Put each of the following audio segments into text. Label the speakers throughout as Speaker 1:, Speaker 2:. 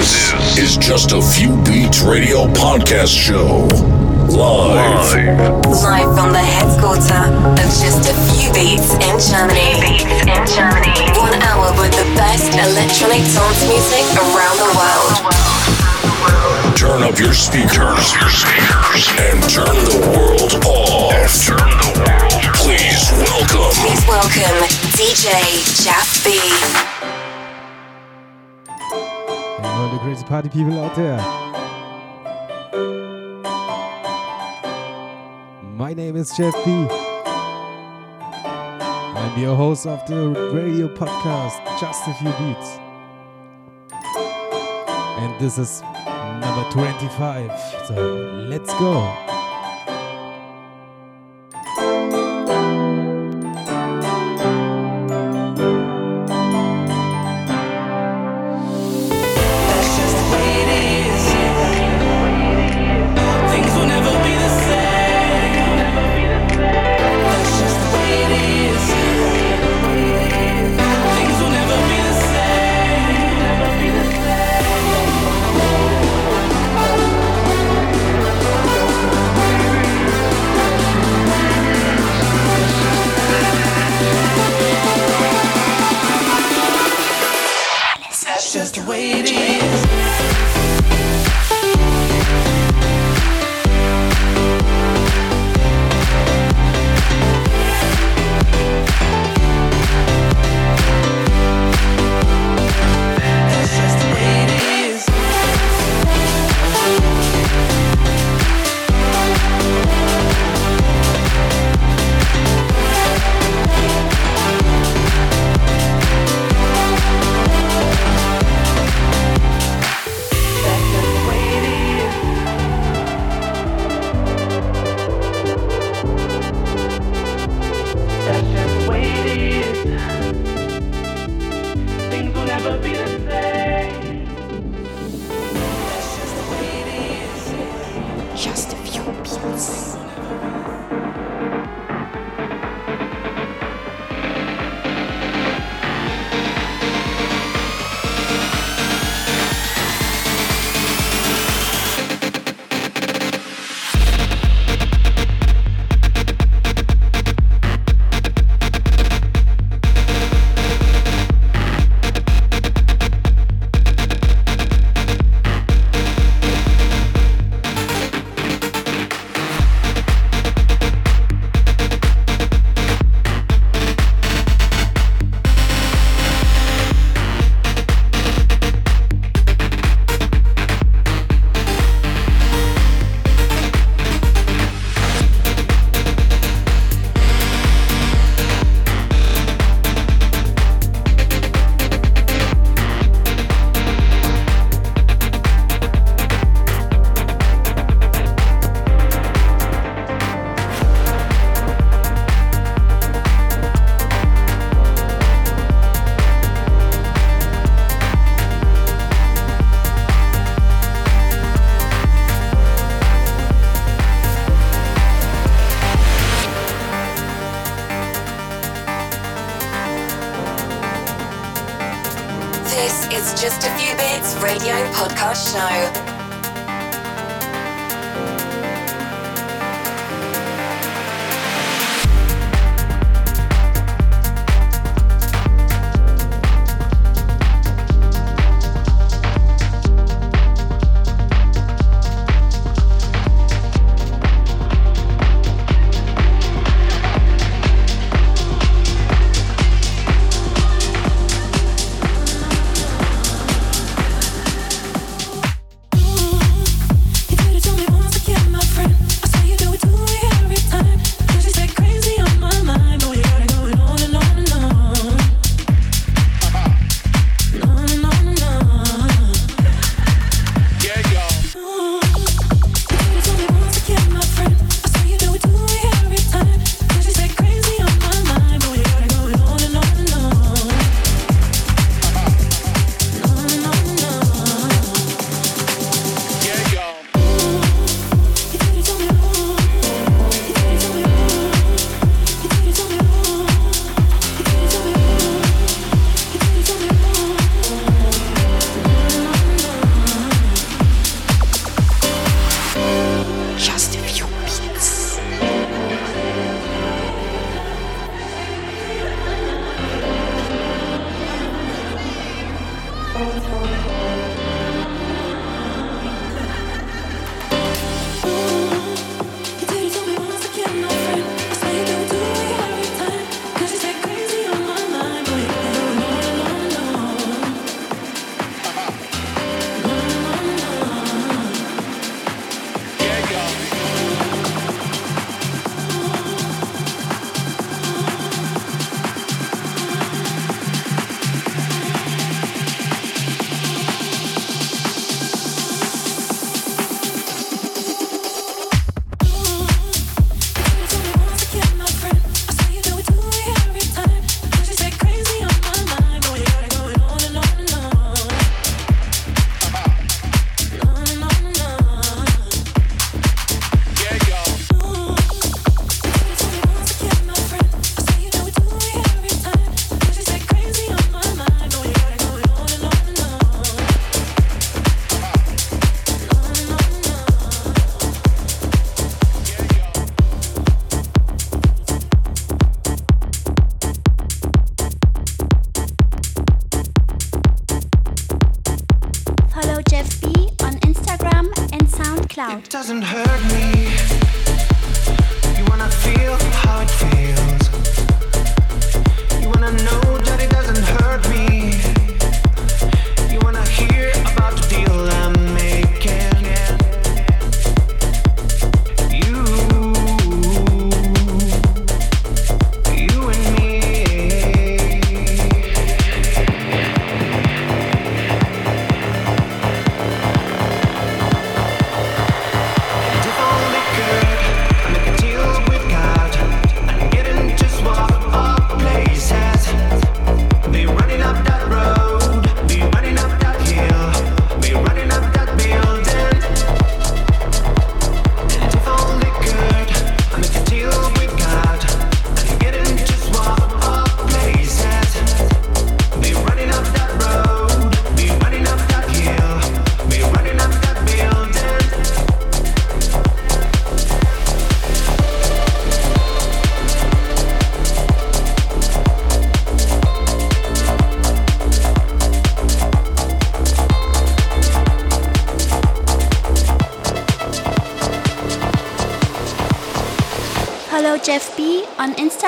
Speaker 1: This is just a few beats radio podcast show. Live.
Speaker 2: Live from the headquarters of just a few beats in Germany. Beats in Germany. One hour with the best electronic dance music around the world.
Speaker 1: Turn up your speakers, your speakers, and turn the world off. turn the world. Please welcome.
Speaker 2: Please welcome DJ Jaff B.
Speaker 3: All the crazy party people out there. My name is Jeff B. I'm your host of the radio podcast Just a Few Beats. And this is number 25. So let's go.
Speaker 2: This is just a few beats radio podcast show.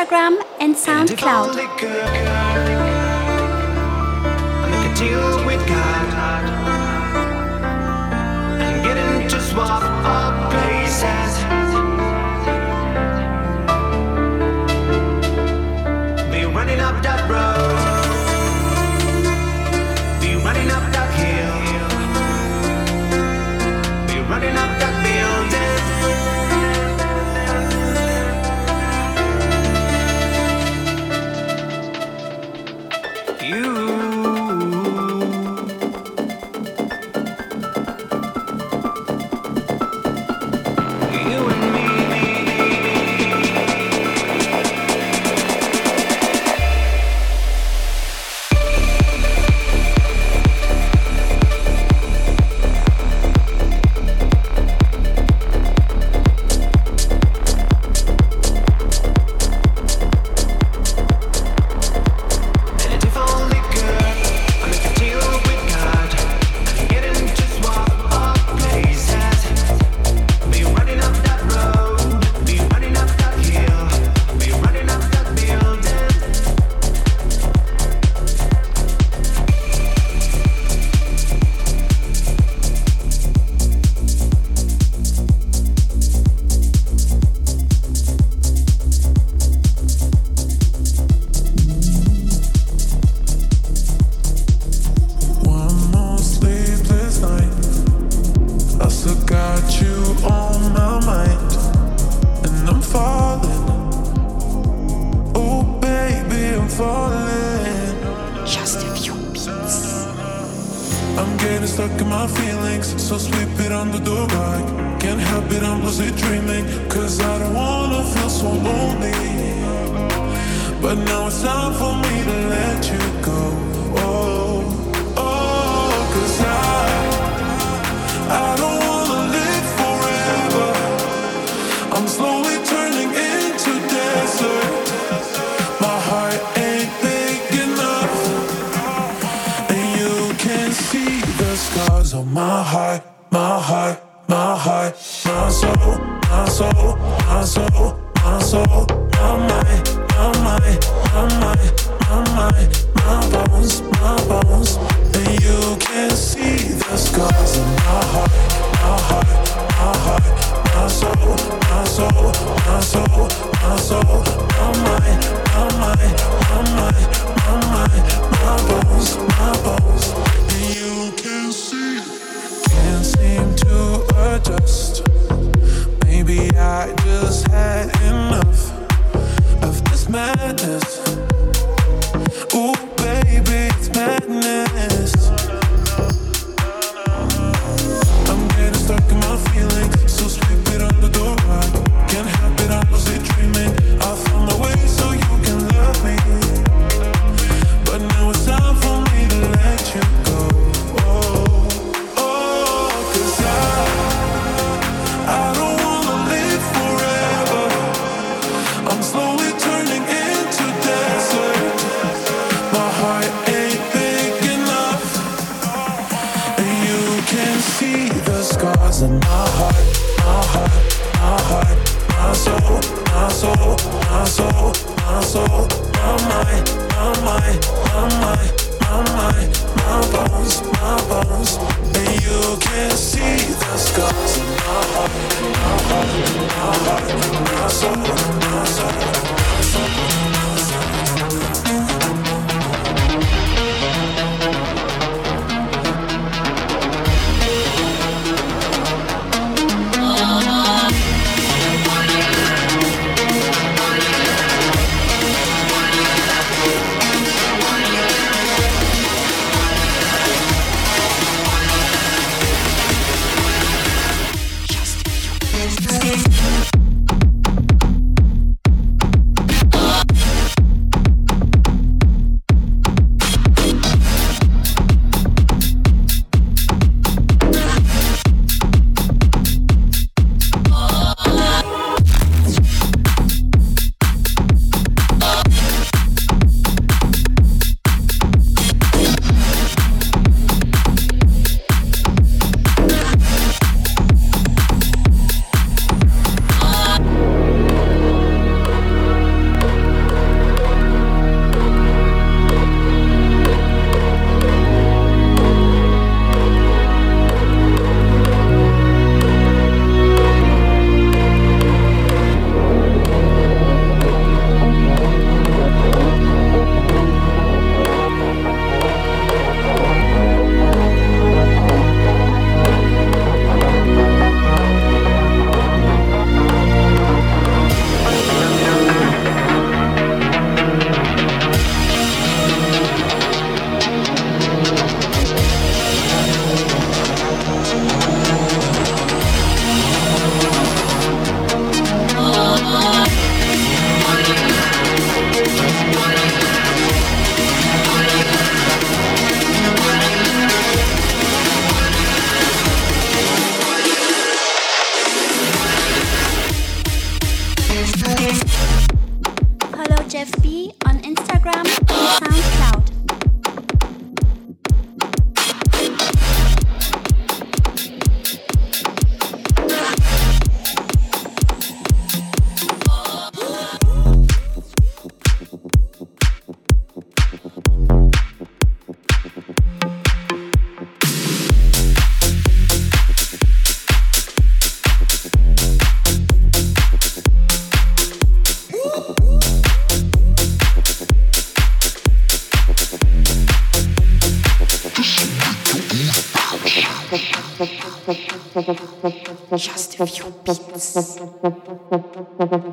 Speaker 4: Instagram and
Speaker 5: And
Speaker 4: SoundCloud.
Speaker 5: only Gracias.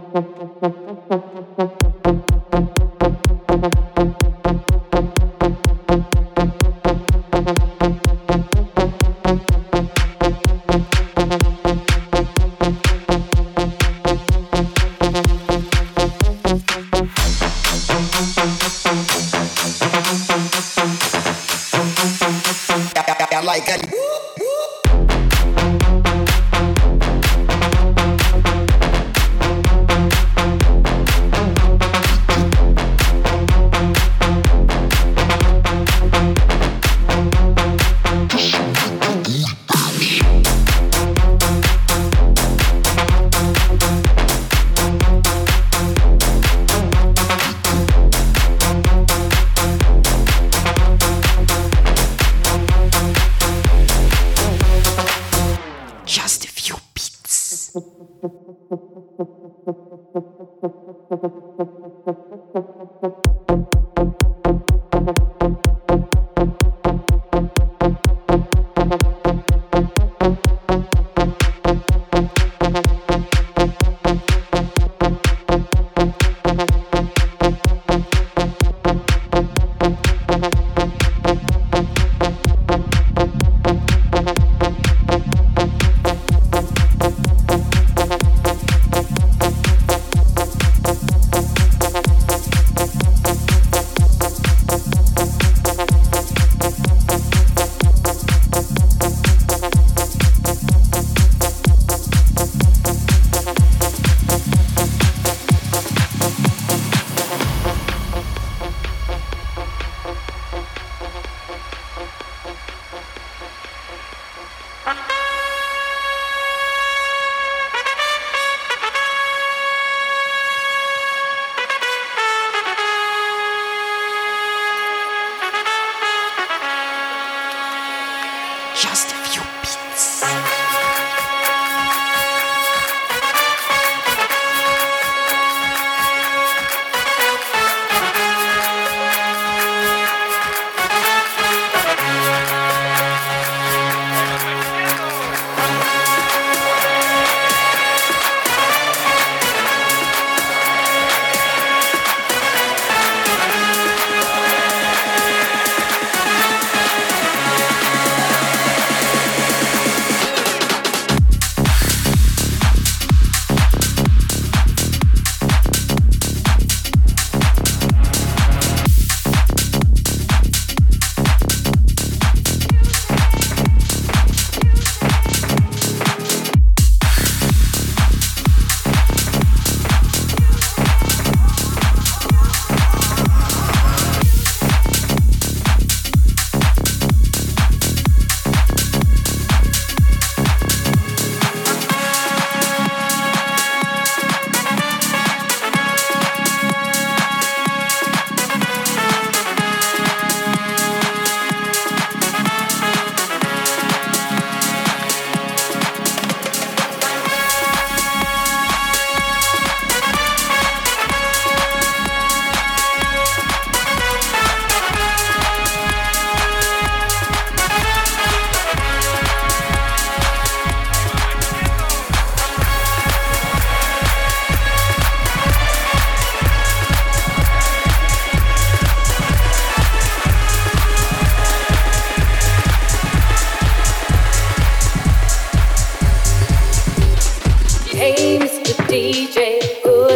Speaker 5: Just.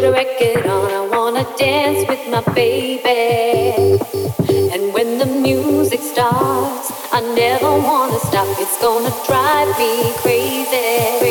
Speaker 5: put a
Speaker 6: record on. I wanna dance with my
Speaker 5: baby. And when the music starts, I
Speaker 7: never wanna stop. It's gonna drive me
Speaker 8: crazy.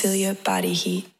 Speaker 8: Feel your body heat.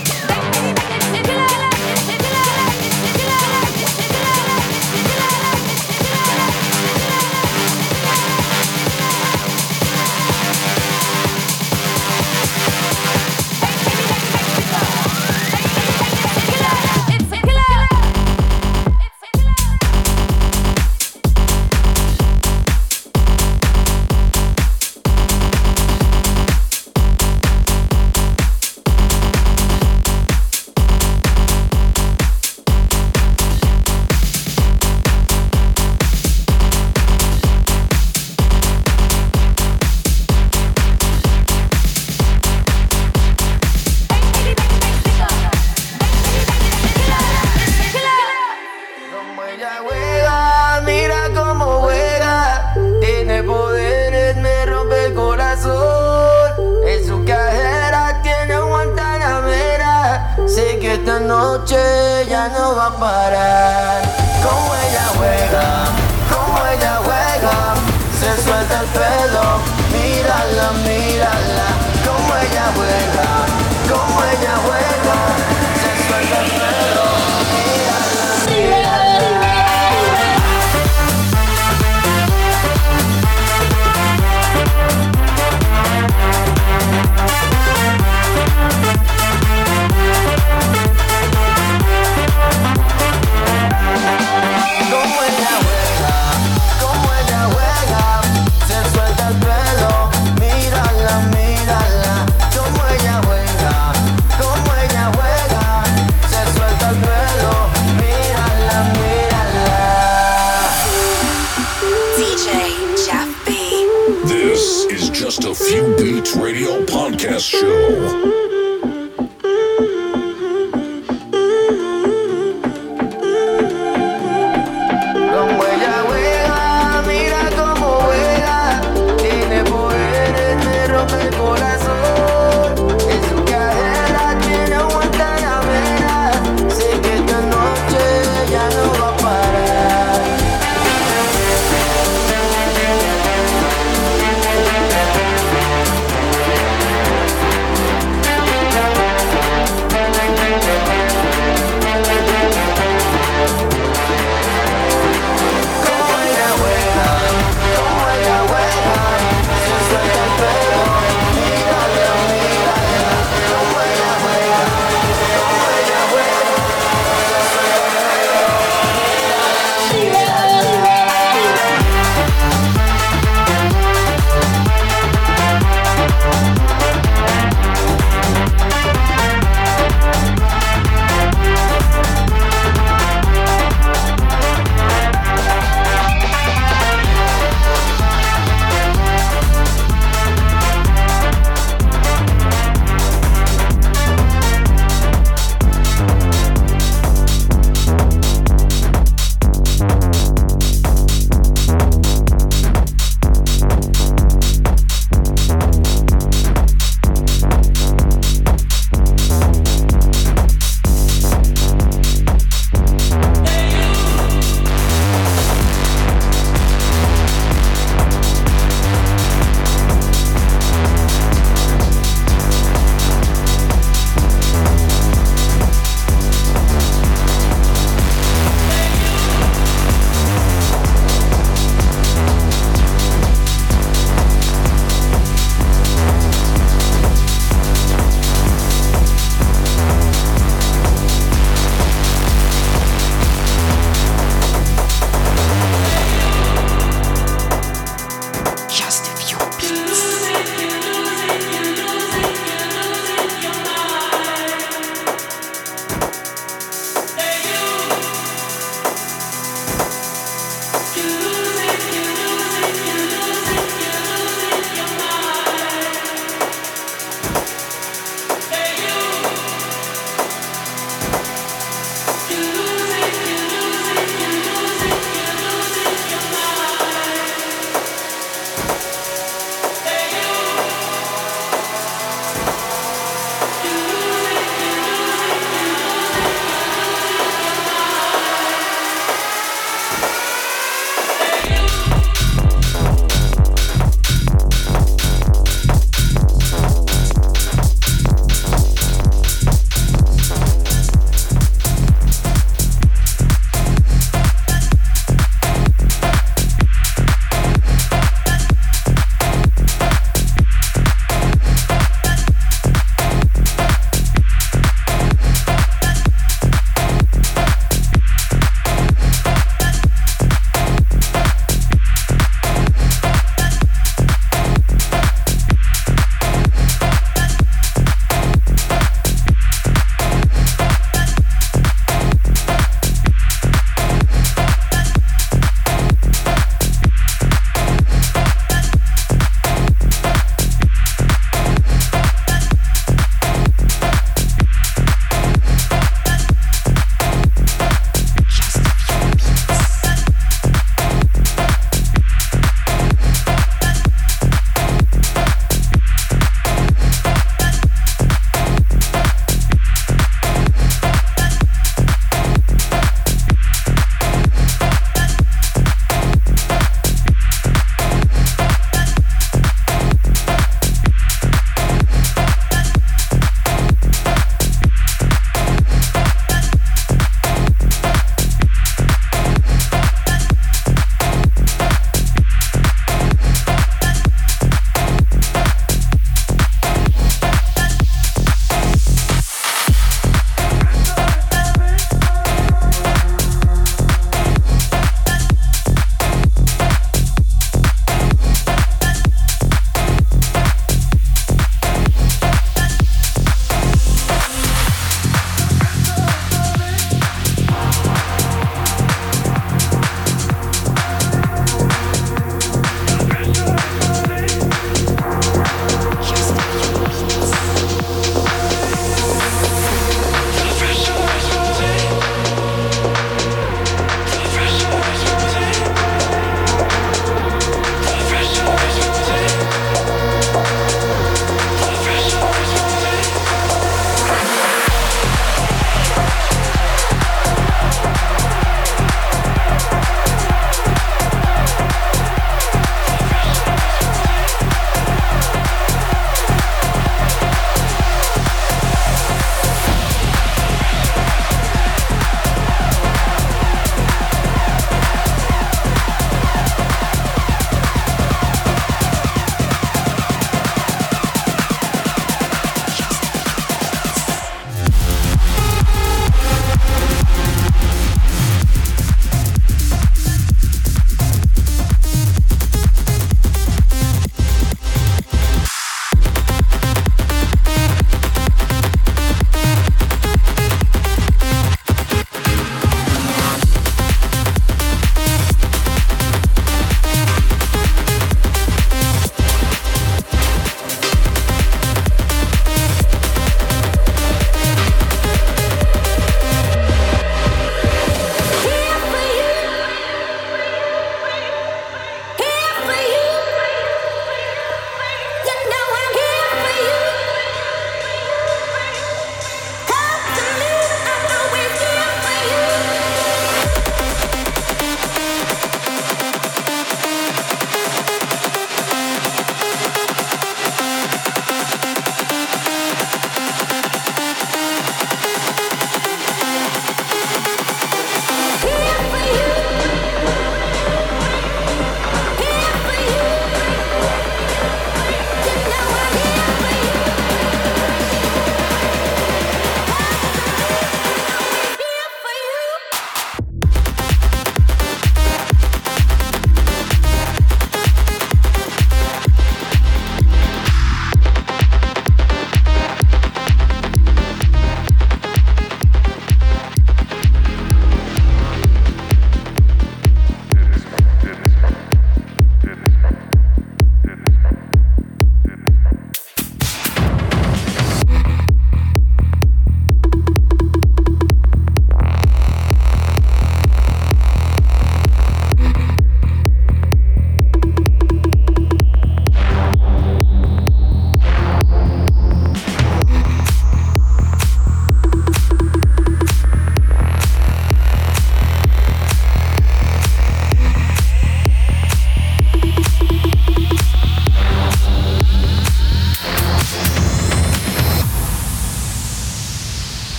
Speaker 9: show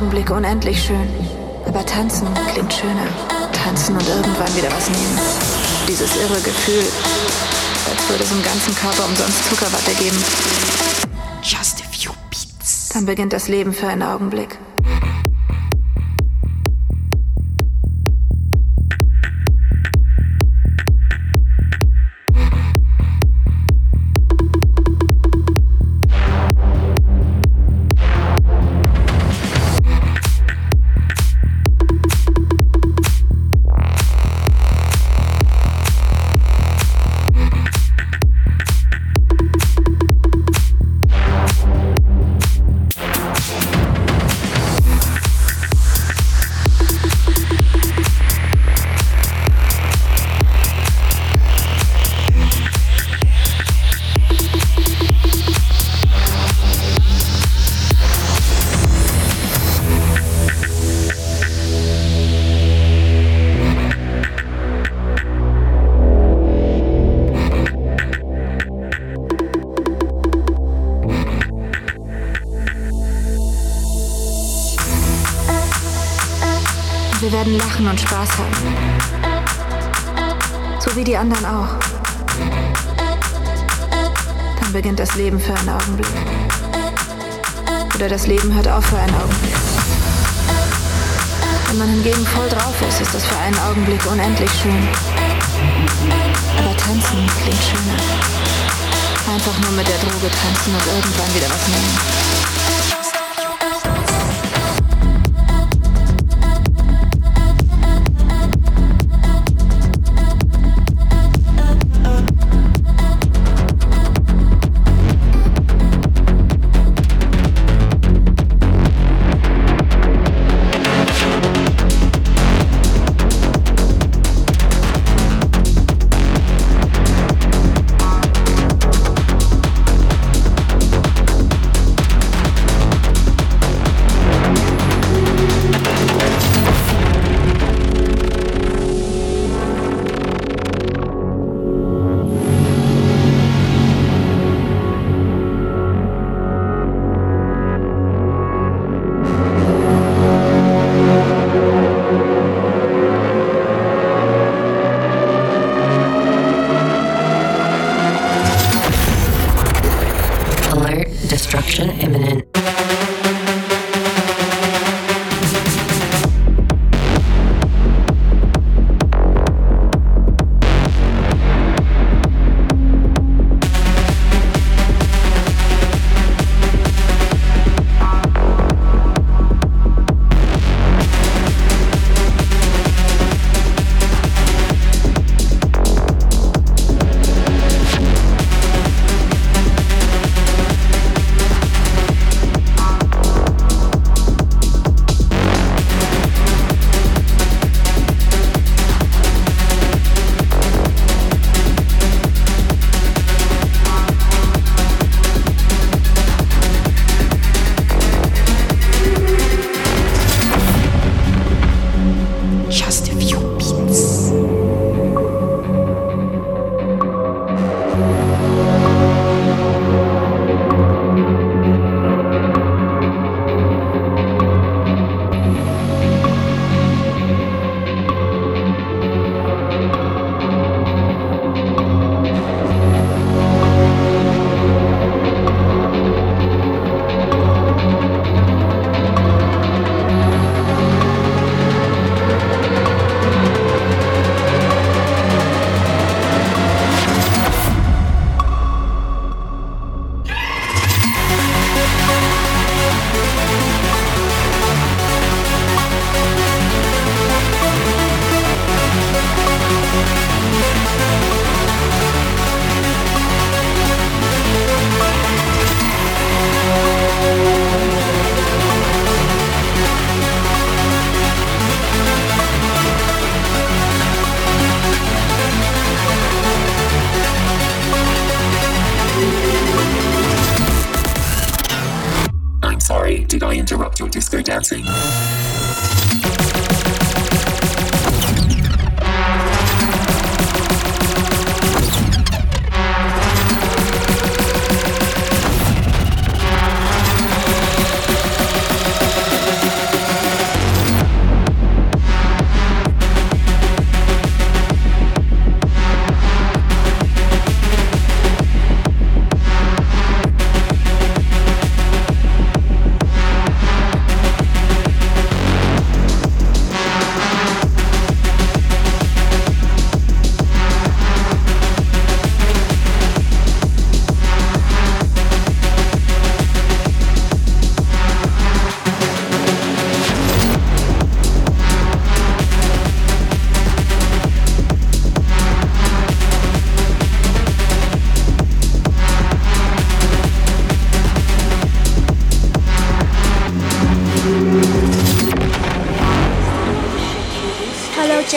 Speaker 9: Augenblick unendlich schön. Aber tanzen klingt schöner. Tanzen und irgendwann wieder was nehmen. Dieses irre Gefühl, als würde es im ganzen Körper umsonst Zuckerwatte geben. Just a few beats. Dann beginnt das Leben für einen Augenblick.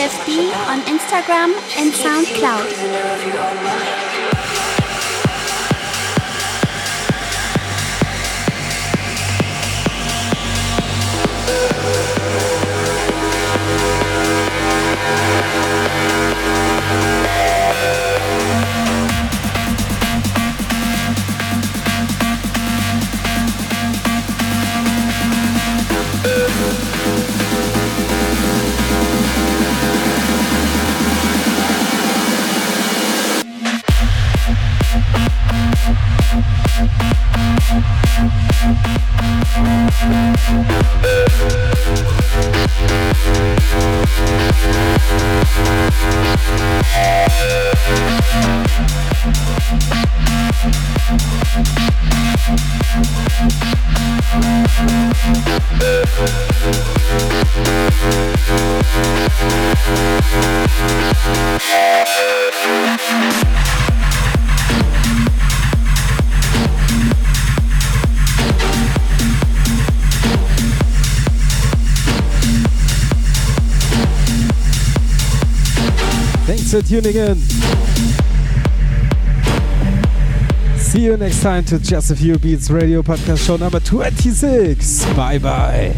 Speaker 4: Jeff B on Instagram and SoundCloud.
Speaker 3: Thanks for tuning in. See you next time to Just a Few Beats Radio Podcast Show number 26. Bye bye.